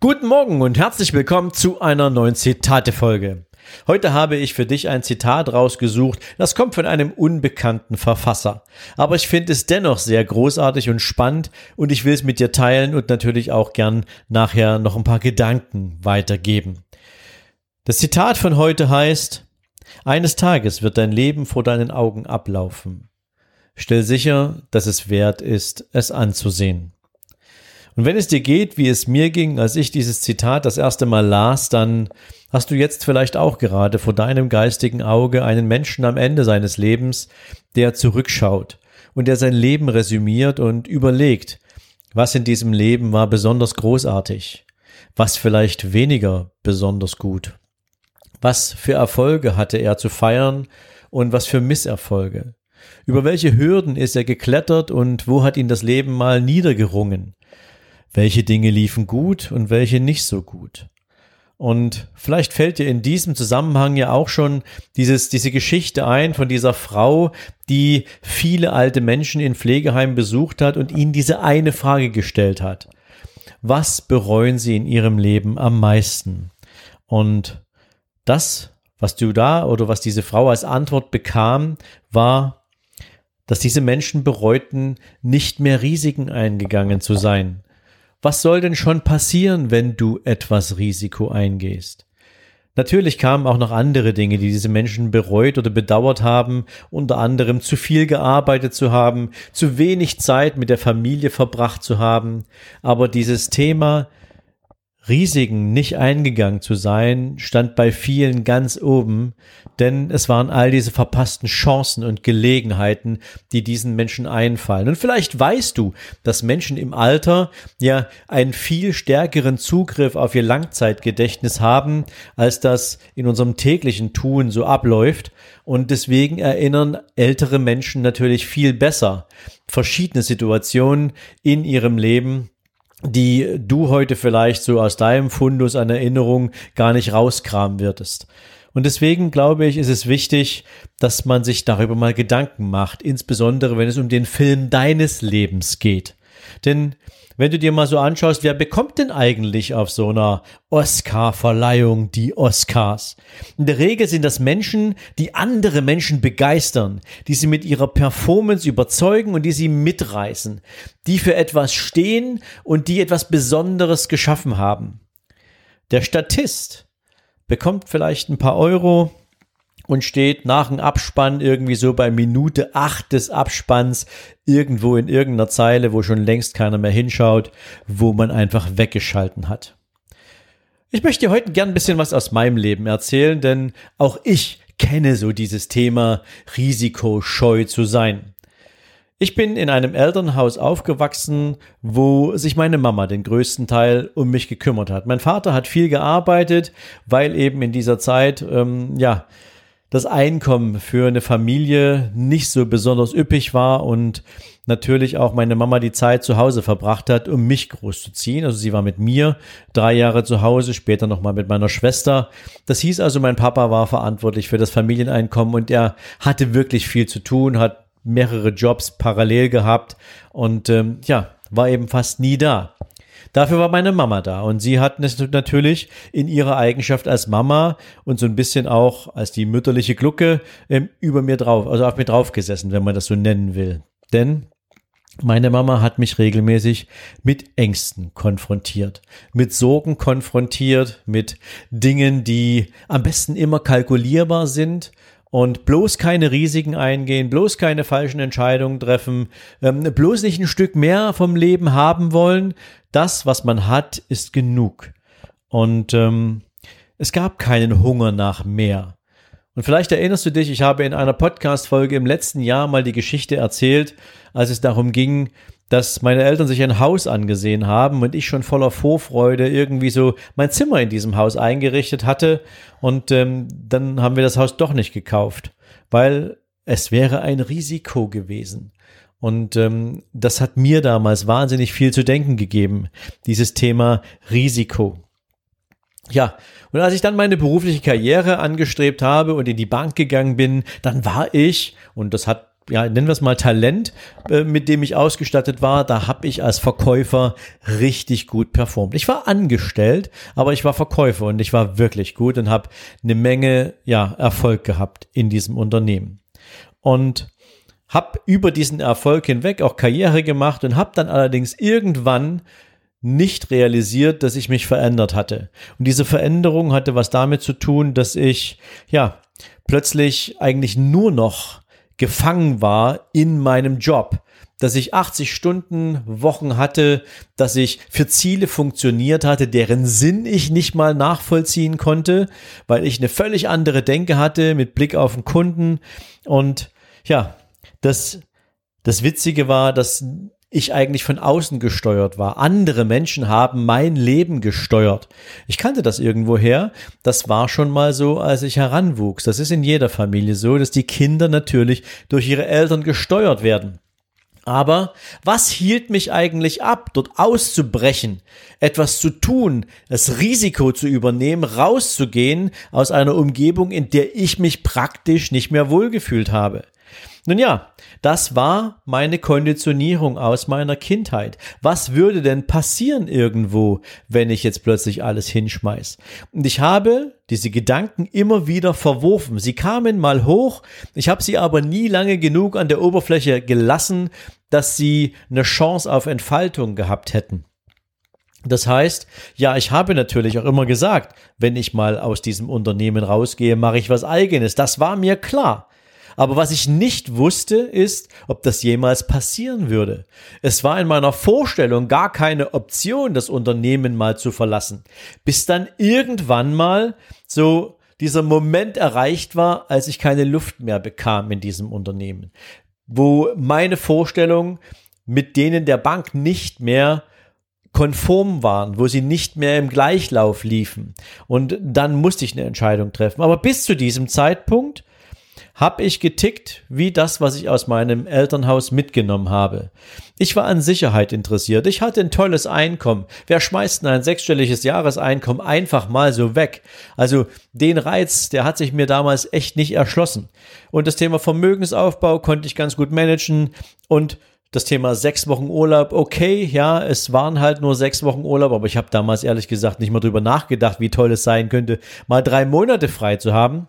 Guten Morgen und herzlich willkommen zu einer neuen Zitate-Folge. Heute habe ich für dich ein Zitat rausgesucht, das kommt von einem unbekannten Verfasser. Aber ich finde es dennoch sehr großartig und spannend und ich will es mit dir teilen und natürlich auch gern nachher noch ein paar Gedanken weitergeben. Das Zitat von heute heißt, eines Tages wird dein Leben vor deinen Augen ablaufen. Stell sicher, dass es wert ist, es anzusehen. Und wenn es dir geht, wie es mir ging, als ich dieses Zitat das erste Mal las, dann hast du jetzt vielleicht auch gerade vor deinem geistigen Auge einen Menschen am Ende seines Lebens, der zurückschaut und der sein Leben resümiert und überlegt, was in diesem Leben war besonders großartig, was vielleicht weniger besonders gut, was für Erfolge hatte er zu feiern und was für Misserfolge. Über welche Hürden ist er geklettert und wo hat ihn das Leben mal niedergerungen? Welche Dinge liefen gut und welche nicht so gut. Und vielleicht fällt dir in diesem Zusammenhang ja auch schon dieses, diese Geschichte ein von dieser Frau, die viele alte Menschen in Pflegeheimen besucht hat und ihnen diese eine Frage gestellt hat. Was bereuen sie in ihrem Leben am meisten? Und das, was du da oder was diese Frau als Antwort bekam, war, dass diese Menschen bereuten, nicht mehr Risiken eingegangen zu sein, was soll denn schon passieren, wenn du etwas Risiko eingehst? Natürlich kamen auch noch andere Dinge, die diese Menschen bereut oder bedauert haben, unter anderem zu viel gearbeitet zu haben, zu wenig Zeit mit der Familie verbracht zu haben, aber dieses Thema Risiken nicht eingegangen zu sein, stand bei vielen ganz oben, denn es waren all diese verpassten Chancen und Gelegenheiten, die diesen Menschen einfallen. Und vielleicht weißt du, dass Menschen im Alter ja einen viel stärkeren Zugriff auf ihr Langzeitgedächtnis haben, als das in unserem täglichen Tun so abläuft. Und deswegen erinnern ältere Menschen natürlich viel besser verschiedene Situationen in ihrem Leben die du heute vielleicht so aus deinem Fundus an Erinnerung gar nicht rauskramen würdest. Und deswegen glaube ich, ist es wichtig, dass man sich darüber mal Gedanken macht, insbesondere wenn es um den Film deines Lebens geht. Denn wenn du dir mal so anschaust, wer bekommt denn eigentlich auf so einer Oscar-Verleihung die Oscars? In der Regel sind das Menschen, die andere Menschen begeistern, die sie mit ihrer Performance überzeugen und die sie mitreißen, die für etwas stehen und die etwas Besonderes geschaffen haben. Der Statist bekommt vielleicht ein paar Euro, und steht nach dem Abspann irgendwie so bei Minute acht des Abspanns irgendwo in irgendeiner Zeile, wo schon längst keiner mehr hinschaut, wo man einfach weggeschalten hat. Ich möchte dir heute gern ein bisschen was aus meinem Leben erzählen, denn auch ich kenne so dieses Thema risikoscheu zu sein. Ich bin in einem Elternhaus aufgewachsen, wo sich meine Mama den größten Teil um mich gekümmert hat. Mein Vater hat viel gearbeitet, weil eben in dieser Zeit, ähm, ja, das Einkommen für eine Familie nicht so besonders üppig war und natürlich auch meine Mama die Zeit zu Hause verbracht hat, um mich großzuziehen. Also sie war mit mir drei Jahre zu Hause, später nochmal mit meiner Schwester. Das hieß also, mein Papa war verantwortlich für das Familieneinkommen und er hatte wirklich viel zu tun, hat mehrere Jobs parallel gehabt und ähm, ja, war eben fast nie da. Dafür war meine Mama da und sie hat natürlich in ihrer Eigenschaft als Mama und so ein bisschen auch als die mütterliche Glucke ähm, über mir drauf, also auf mir drauf gesessen, wenn man das so nennen will. Denn meine Mama hat mich regelmäßig mit Ängsten konfrontiert, mit Sorgen konfrontiert, mit Dingen, die am besten immer kalkulierbar sind und bloß keine Risiken eingehen, bloß keine falschen Entscheidungen treffen, ähm, bloß nicht ein Stück mehr vom Leben haben wollen. Das, was man hat, ist genug. Und ähm, es gab keinen Hunger nach mehr. Und vielleicht erinnerst du dich, ich habe in einer Podcast-Folge im letzten Jahr mal die Geschichte erzählt, als es darum ging, dass meine Eltern sich ein Haus angesehen haben und ich schon voller Vorfreude irgendwie so mein Zimmer in diesem Haus eingerichtet hatte. Und ähm, dann haben wir das Haus doch nicht gekauft, weil es wäre ein Risiko gewesen. Und ähm, das hat mir damals wahnsinnig viel zu denken gegeben, dieses Thema Risiko. Ja, und als ich dann meine berufliche Karriere angestrebt habe und in die Bank gegangen bin, dann war ich, und das hat ja, nennen wir es mal Talent, äh, mit dem ich ausgestattet war, da habe ich als Verkäufer richtig gut performt. Ich war angestellt, aber ich war Verkäufer und ich war wirklich gut und habe eine Menge ja, Erfolg gehabt in diesem Unternehmen. Und habe über diesen Erfolg hinweg auch Karriere gemacht und habe dann allerdings irgendwann nicht realisiert, dass ich mich verändert hatte. Und diese Veränderung hatte was damit zu tun, dass ich ja plötzlich eigentlich nur noch gefangen war in meinem Job, dass ich 80 Stunden Wochen hatte, dass ich für Ziele funktioniert hatte, deren Sinn ich nicht mal nachvollziehen konnte, weil ich eine völlig andere Denke hatte mit Blick auf den Kunden. Und ja, das das Witzige war, dass ich eigentlich von außen gesteuert war. Andere Menschen haben mein Leben gesteuert. Ich kannte das irgendwoher. Das war schon mal so, als ich heranwuchs. Das ist in jeder Familie so, dass die Kinder natürlich durch ihre Eltern gesteuert werden. Aber was hielt mich eigentlich ab, dort auszubrechen, etwas zu tun, das Risiko zu übernehmen, rauszugehen aus einer Umgebung, in der ich mich praktisch nicht mehr wohlgefühlt habe? Nun ja, das war meine Konditionierung aus meiner Kindheit. Was würde denn passieren irgendwo, wenn ich jetzt plötzlich alles hinschmeiß? Und ich habe diese Gedanken immer wieder verworfen. Sie kamen mal hoch, ich habe sie aber nie lange genug an der Oberfläche gelassen, dass sie eine Chance auf Entfaltung gehabt hätten. Das heißt, ja, ich habe natürlich auch immer gesagt, wenn ich mal aus diesem Unternehmen rausgehe, mache ich was eigenes. Das war mir klar. Aber was ich nicht wusste, ist, ob das jemals passieren würde. Es war in meiner Vorstellung gar keine Option, das Unternehmen mal zu verlassen. Bis dann irgendwann mal so dieser Moment erreicht war, als ich keine Luft mehr bekam in diesem Unternehmen. Wo meine Vorstellungen mit denen der Bank nicht mehr konform waren, wo sie nicht mehr im Gleichlauf liefen. Und dann musste ich eine Entscheidung treffen. Aber bis zu diesem Zeitpunkt habe ich getickt wie das, was ich aus meinem Elternhaus mitgenommen habe. Ich war an Sicherheit interessiert. Ich hatte ein tolles Einkommen. Wer schmeißt denn ein sechsstelliges Jahreseinkommen einfach mal so weg? Also den Reiz, der hat sich mir damals echt nicht erschlossen. Und das Thema Vermögensaufbau konnte ich ganz gut managen und das Thema sechs Wochen Urlaub, okay, ja, es waren halt nur sechs Wochen Urlaub, aber ich habe damals ehrlich gesagt nicht mal drüber nachgedacht, wie toll es sein könnte, mal drei Monate frei zu haben.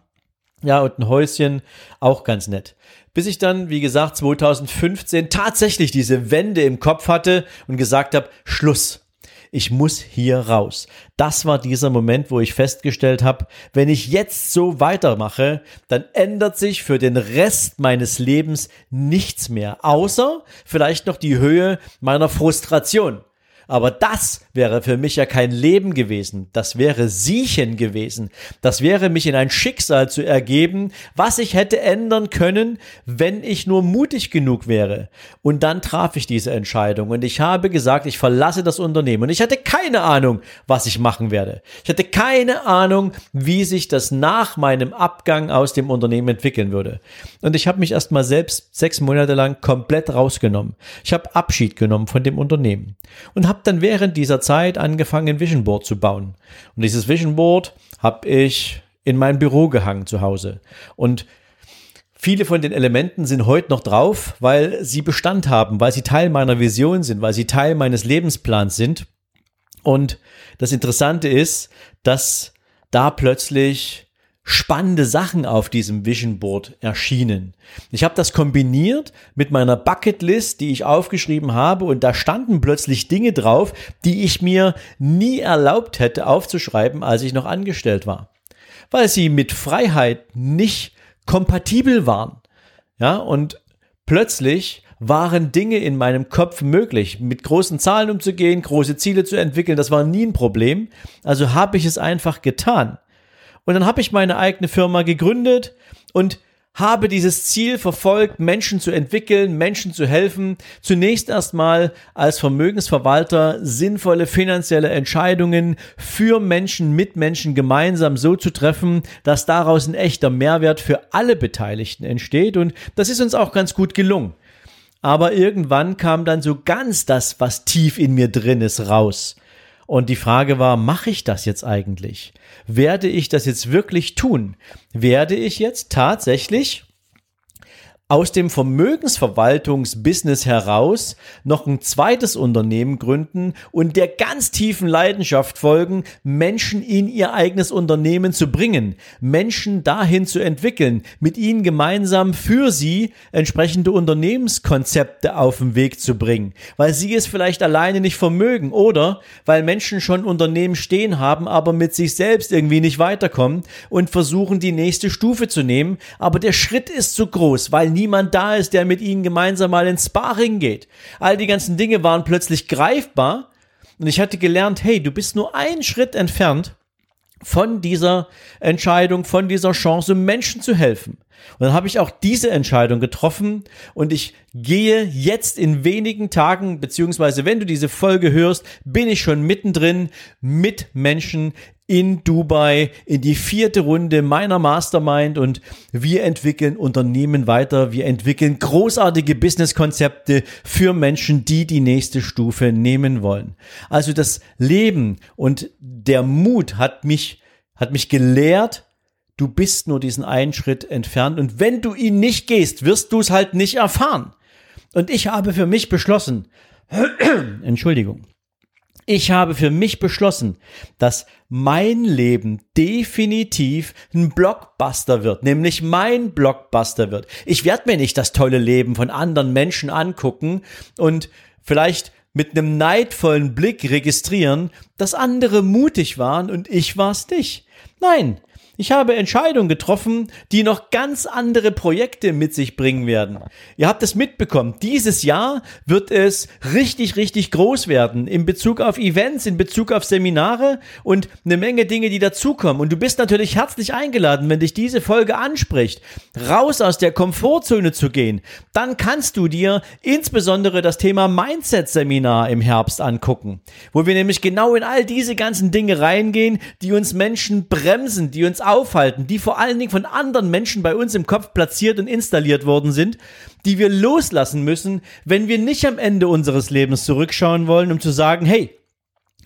Ja, und ein Häuschen, auch ganz nett. Bis ich dann, wie gesagt, 2015 tatsächlich diese Wende im Kopf hatte und gesagt habe, Schluss. Ich muss hier raus. Das war dieser Moment, wo ich festgestellt habe, wenn ich jetzt so weitermache, dann ändert sich für den Rest meines Lebens nichts mehr, außer vielleicht noch die Höhe meiner Frustration. Aber das wäre für mich ja kein Leben gewesen. Das wäre Siechen gewesen. Das wäre mich in ein Schicksal zu ergeben, was ich hätte ändern können, wenn ich nur mutig genug wäre. Und dann traf ich diese Entscheidung und ich habe gesagt, ich verlasse das Unternehmen. Und ich hatte keine Ahnung, was ich machen werde. Ich hatte keine Ahnung, wie sich das nach meinem Abgang aus dem Unternehmen entwickeln würde. Und ich habe mich erst mal selbst sechs Monate lang komplett rausgenommen. Ich habe Abschied genommen von dem Unternehmen und habe dann während dieser Zeit angefangen, Vision Board zu bauen. Und dieses Vision Board habe ich in mein Büro gehangen zu Hause. Und Viele von den Elementen sind heute noch drauf, weil sie Bestand haben, weil sie Teil meiner Vision sind, weil sie Teil meines Lebensplans sind. Und das Interessante ist, dass da plötzlich spannende Sachen auf diesem Vision Board erschienen. Ich habe das kombiniert mit meiner Bucketlist, die ich aufgeschrieben habe und da standen plötzlich Dinge drauf, die ich mir nie erlaubt hätte aufzuschreiben, als ich noch angestellt war, weil sie mit Freiheit nicht kompatibel waren. Ja, und plötzlich waren Dinge in meinem Kopf möglich, mit großen Zahlen umzugehen, große Ziele zu entwickeln, das war nie ein Problem. Also habe ich es einfach getan. Und dann habe ich meine eigene Firma gegründet und habe dieses Ziel verfolgt, Menschen zu entwickeln, Menschen zu helfen, zunächst erstmal als Vermögensverwalter sinnvolle finanzielle Entscheidungen für Menschen, mit Menschen gemeinsam so zu treffen, dass daraus ein echter Mehrwert für alle Beteiligten entsteht. Und das ist uns auch ganz gut gelungen. Aber irgendwann kam dann so ganz das, was tief in mir drin ist, raus. Und die Frage war, mache ich das jetzt eigentlich? Werde ich das jetzt wirklich tun? Werde ich jetzt tatsächlich aus dem Vermögensverwaltungsbusiness heraus noch ein zweites Unternehmen gründen und der ganz tiefen Leidenschaft folgen, Menschen in ihr eigenes Unternehmen zu bringen, Menschen dahin zu entwickeln, mit ihnen gemeinsam für sie entsprechende Unternehmenskonzepte auf den Weg zu bringen, weil sie es vielleicht alleine nicht vermögen oder weil Menschen schon Unternehmen stehen haben, aber mit sich selbst irgendwie nicht weiterkommen und versuchen die nächste Stufe zu nehmen, aber der Schritt ist zu groß, weil niemand da ist, der mit ihnen gemeinsam mal ins Sparring geht. All die ganzen Dinge waren plötzlich greifbar und ich hatte gelernt, hey, du bist nur einen Schritt entfernt von dieser Entscheidung, von dieser Chance, Menschen zu helfen. Und dann habe ich auch diese Entscheidung getroffen und ich gehe jetzt in wenigen Tagen, beziehungsweise wenn du diese Folge hörst, bin ich schon mittendrin mit Menschen in Dubai in die vierte Runde meiner Mastermind und wir entwickeln Unternehmen weiter. Wir entwickeln großartige Businesskonzepte für Menschen, die die nächste Stufe nehmen wollen. Also das Leben und der Mut hat mich, hat mich gelehrt, du bist nur diesen einen Schritt entfernt und wenn du ihn nicht gehst, wirst du es halt nicht erfahren. Und ich habe für mich beschlossen, Entschuldigung, ich habe für mich beschlossen, dass mein Leben definitiv ein Blockbuster wird, nämlich mein Blockbuster wird. Ich werde mir nicht das tolle Leben von anderen Menschen angucken und vielleicht mit einem neidvollen Blick registrieren, dass andere mutig waren und ich war's nicht. Nein, ich habe Entscheidungen getroffen, die noch ganz andere Projekte mit sich bringen werden. Ihr habt es mitbekommen. Dieses Jahr wird es richtig, richtig groß werden in Bezug auf Events, in Bezug auf Seminare und eine Menge Dinge, die dazukommen. Und du bist natürlich herzlich eingeladen, wenn dich diese Folge anspricht, raus aus der Komfortzone zu gehen. Dann kannst du dir insbesondere das Thema Mindset-Seminar im Herbst angucken, wo wir nämlich genau in all diese ganzen Dinge reingehen, die uns Menschen bremsen, die uns aufhalten, die vor allen Dingen von anderen Menschen bei uns im Kopf platziert und installiert worden sind, die wir loslassen müssen, wenn wir nicht am Ende unseres Lebens zurückschauen wollen, um zu sagen, hey,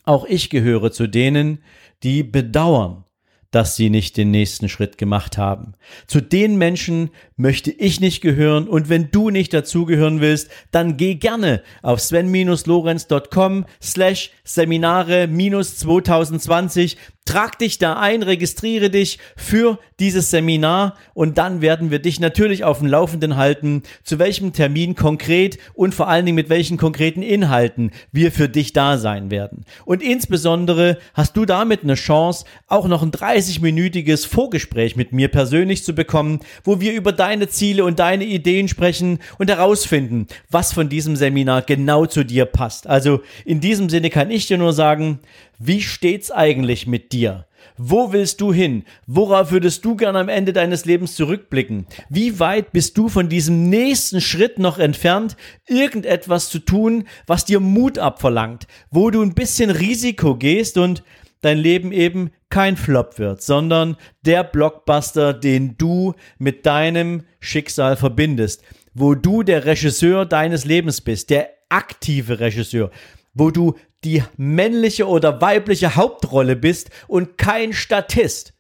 auch ich gehöre zu denen, die bedauern, dass sie nicht den nächsten Schritt gemacht haben. Zu den Menschen möchte ich nicht gehören und wenn du nicht dazugehören willst, dann geh gerne auf sven-lorenz.com slash Seminare minus 2020 Trag dich da ein, registriere dich für dieses Seminar und dann werden wir dich natürlich auf dem Laufenden halten, zu welchem Termin konkret und vor allen Dingen mit welchen konkreten Inhalten wir für dich da sein werden. Und insbesondere hast du damit eine Chance, auch noch ein 30-minütiges Vorgespräch mit mir persönlich zu bekommen, wo wir über deine Ziele und deine Ideen sprechen und herausfinden, was von diesem Seminar genau zu dir passt. Also in diesem Sinne kann ich dir nur sagen, wie steht's eigentlich mit dir? Wo willst du hin? Worauf würdest du gern am Ende deines Lebens zurückblicken? Wie weit bist du von diesem nächsten Schritt noch entfernt, irgendetwas zu tun, was dir Mut abverlangt, wo du ein bisschen Risiko gehst und dein Leben eben kein Flop wird, sondern der Blockbuster, den du mit deinem Schicksal verbindest, wo du der Regisseur deines Lebens bist, der aktive Regisseur, wo du die männliche oder weibliche Hauptrolle bist und kein Statist.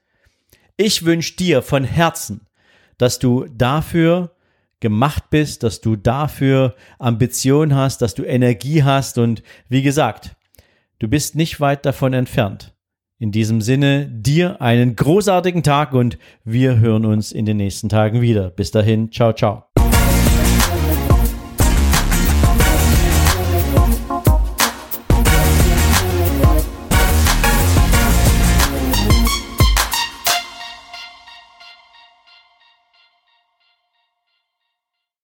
Ich wünsche dir von Herzen, dass du dafür gemacht bist, dass du dafür Ambition hast, dass du Energie hast und wie gesagt, du bist nicht weit davon entfernt. In diesem Sinne, dir einen großartigen Tag und wir hören uns in den nächsten Tagen wieder. Bis dahin, ciao, ciao.